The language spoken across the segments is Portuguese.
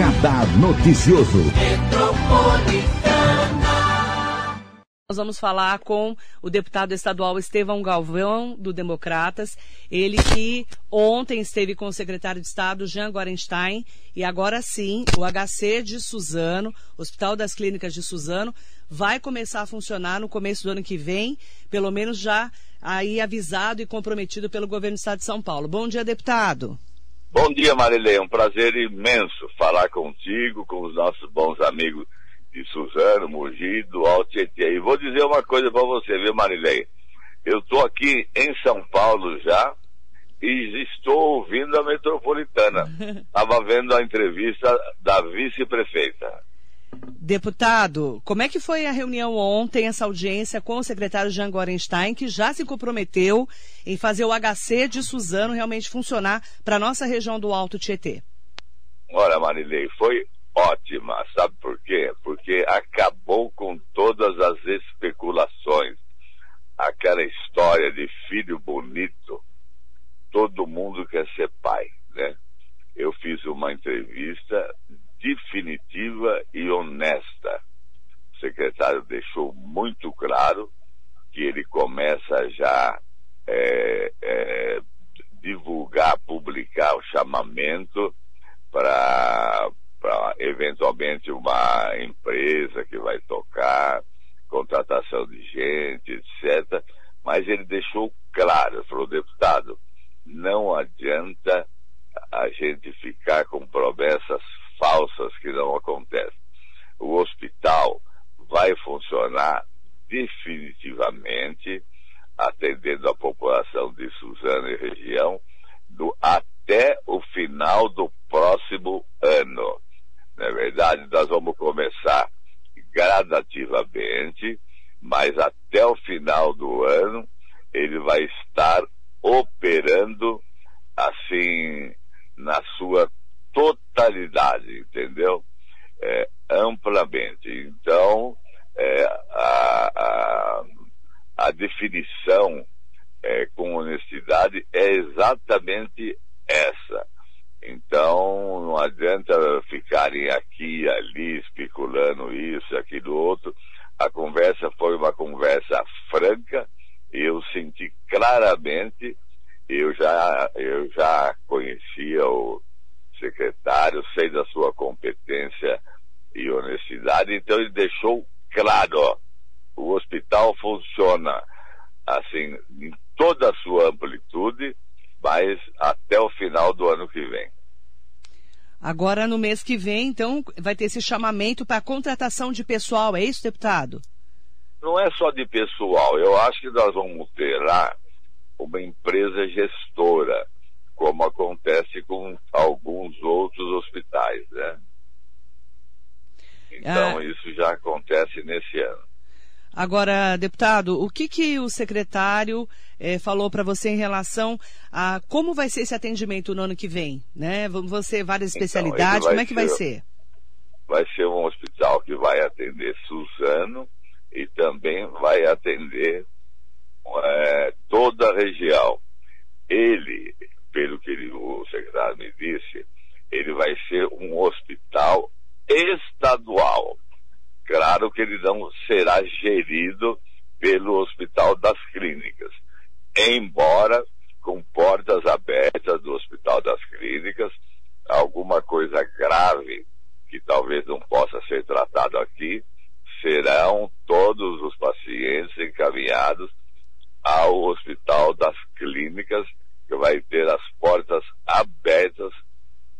Radar Noticioso. Nós vamos falar com o deputado estadual Estevão Galvão, do Democratas. Ele que ontem esteve com o secretário de Estado, Jean Gorenstein, e agora sim, o HC de Suzano, Hospital das Clínicas de Suzano, vai começar a funcionar no começo do ano que vem, pelo menos já aí avisado e comprometido pelo governo do Estado de São Paulo. Bom dia, deputado. Bom dia, Marilei. É um prazer imenso falar contigo, com os nossos bons amigos de Suzano, Mogi, do Alto Tietê. E vou dizer uma coisa para você, viu, Marilei? Eu estou aqui em São Paulo já e estou ouvindo a metropolitana. Estava vendo a entrevista da vice-prefeita. Deputado, como é que foi a reunião ontem, essa audiência com o secretário Jean Gorenstein, que já se comprometeu em fazer o HC de Suzano realmente funcionar para a nossa região do Alto Tietê? Olha, Marilei, foi ótima. Sabe por quê? Porque acabou com todas as especulações. Aquela história de filho bonito, todo mundo quer ser pai, né? Eu fiz uma entrevista definitiva e honesta. O secretário deixou muito claro que ele começa já é, é, divulgar, publicar o chamamento para eventualmente uma empresa que vai tocar, contratação de gente, etc. Mas ele deixou claro, falou, deputado, não adianta a gente ficar com promessas falsas que não acontecem. O hospital vai funcionar definitivamente, atendendo a população de Suzano e região, do, até o final do próximo ano. Na é verdade, nós vamos começar gradativamente, mas até o final do ano ele vai estar operando assim na sua totalidade, entendeu? É, amplamente. Então, é, a, a, a, definição é, com honestidade é exatamente essa. Então, não adianta ficarem aqui, ali, especulando isso, aquilo, outro. A conversa foi uma conversa franca. Eu senti claramente, eu já, eu já da sua competência e honestidade, então ele deixou claro, ó, o hospital funciona assim, em toda a sua amplitude, mas até o final do ano que vem. Agora, no mês que vem, então, vai ter esse chamamento para contratação de pessoal, é isso, deputado? Não é só de pessoal. Eu acho que nós vamos ter lá uma empresa gestora, como acontece com alguns outros hospitais, né? Então, ah. isso já acontece nesse ano. Agora, deputado, o que, que o secretário eh, falou para você em relação a como vai ser esse atendimento no ano que vem? Né? Vão ser várias então, especialidades, como é que ser, vai ser? Vai ser um hospital que vai atender Suzano e também vai atender é, toda a região. Ele, pelo que ele, o secretário me disse, ele vai ser um hospital estadual. Claro que ele não será gerido pelo Hospital das Clínicas, embora com portas abertas do Hospital das Clínicas, alguma coisa grave que talvez não possa ser tratado aqui, serão todos os pacientes encaminhados ao Hospital das Clínicas, que vai ter as portas abertas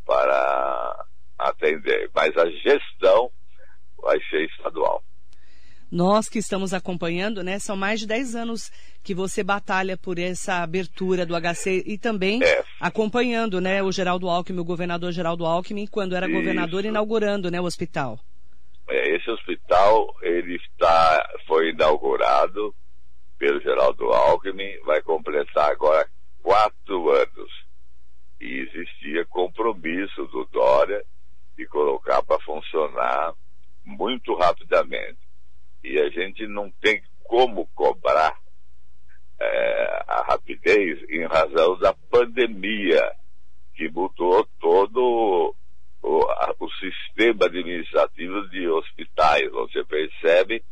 para atender. Mas a gestão vai ser estadual. Nós que estamos acompanhando, né, são mais de 10 anos que você batalha por essa abertura do HC e também é. acompanhando, né, o Geraldo Alckmin, o governador Geraldo Alckmin, quando era Isso. governador, inaugurando, né, o hospital. É, esse hospital, ele está, foi inaugurado pelo Geraldo Alckmin, vai completar agora quatro anos. E existia compromisso do Dória de colocar para funcionar muito rapidamente. E a gente não tem como cobrar é, a rapidez em razão da pandemia que mudou todo o, a, o sistema administrativo de hospitais. Você percebe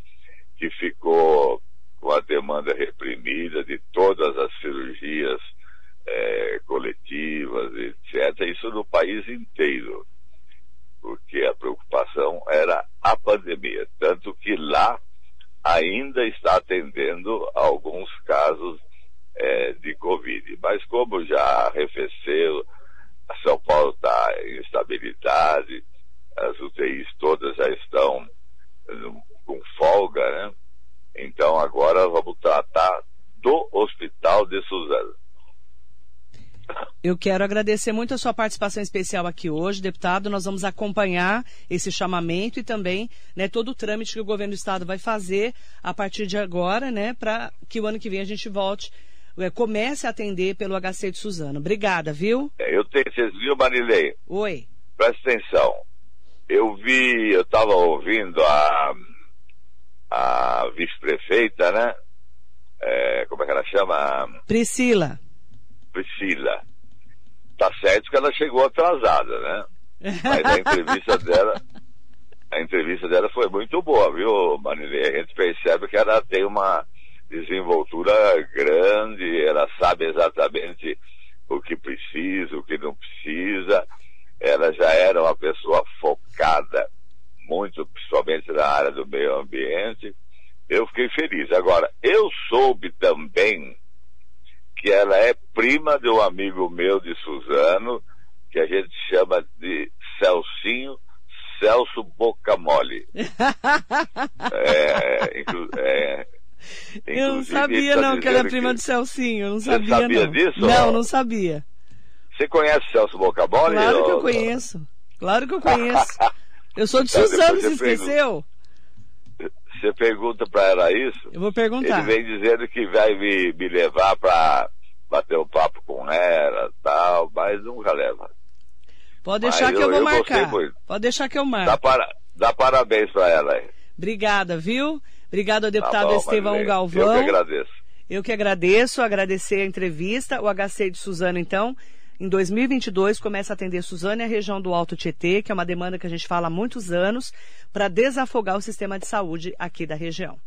que ficou com a demanda reprimida de todas as cirurgias é, coletivas, etc. Isso no país inteiro, porque a preocupação era a pandemia. Tanto que lá ainda está atendendo alguns casos é, de Covid. Mas como já arrefeceu, São Paulo está em estabilidade, as UTIs todas já estão com folga, né? Então agora vamos tratar do Hospital de Suzano. Eu quero agradecer muito a sua participação especial aqui hoje, deputado. Nós vamos acompanhar esse chamamento e também né, todo o trâmite que o governo do estado vai fazer a partir de agora, né, para que o ano que vem a gente volte, comece a atender pelo HC de Suzano. Obrigada, viu? É, eu tenho, vocês viram, Marilei? Oi. Presta atenção. Eu vi, eu estava ouvindo a, a vice-prefeita, né? É, como é que ela chama? Priscila. Priscila. Tá certo que ela chegou atrasada, né? Mas a entrevista dela, a entrevista dela foi muito boa, viu, Marilei? A gente percebe que ela tem uma desenvoltura grande, ela sabe exatamente o que precisa, o que não precisa. Ela já era uma pessoa focada, muito principalmente na área do meio ambiente. Eu fiquei feliz. Agora, eu soube também que ela é prima de um amigo meu de Suzano, que a gente chama de Celcinho Celso Bocamole. é, é, eu não sabia tá não que ela é prima que... do Celcinho, eu não sabia Você sabia não. disso? Não, não sabia. Você conhece Celso Bocamole? Claro que eu conheço, claro que eu conheço. Eu sou de então, Suzano, você esqueceu? Você pergunta para ela isso? Eu vou perguntar. Ele vem dizendo que vai me, me levar para bater um papo com ela tal, mas nunca leva. Pode deixar mas que eu, eu vou marcar. Pode deixar que eu marco. Dá, para, dá parabéns para ela aí. Obrigada, viu? Obrigado ao deputado tá bom, Estevão Galvão. Eu que agradeço. Eu que agradeço, agradecer a entrevista. O HC de Suzano, então, em 2022 começa a atender Suzano e a região do Alto Tietê, que é uma demanda que a gente fala há muitos anos, para desafogar o sistema de saúde aqui da região.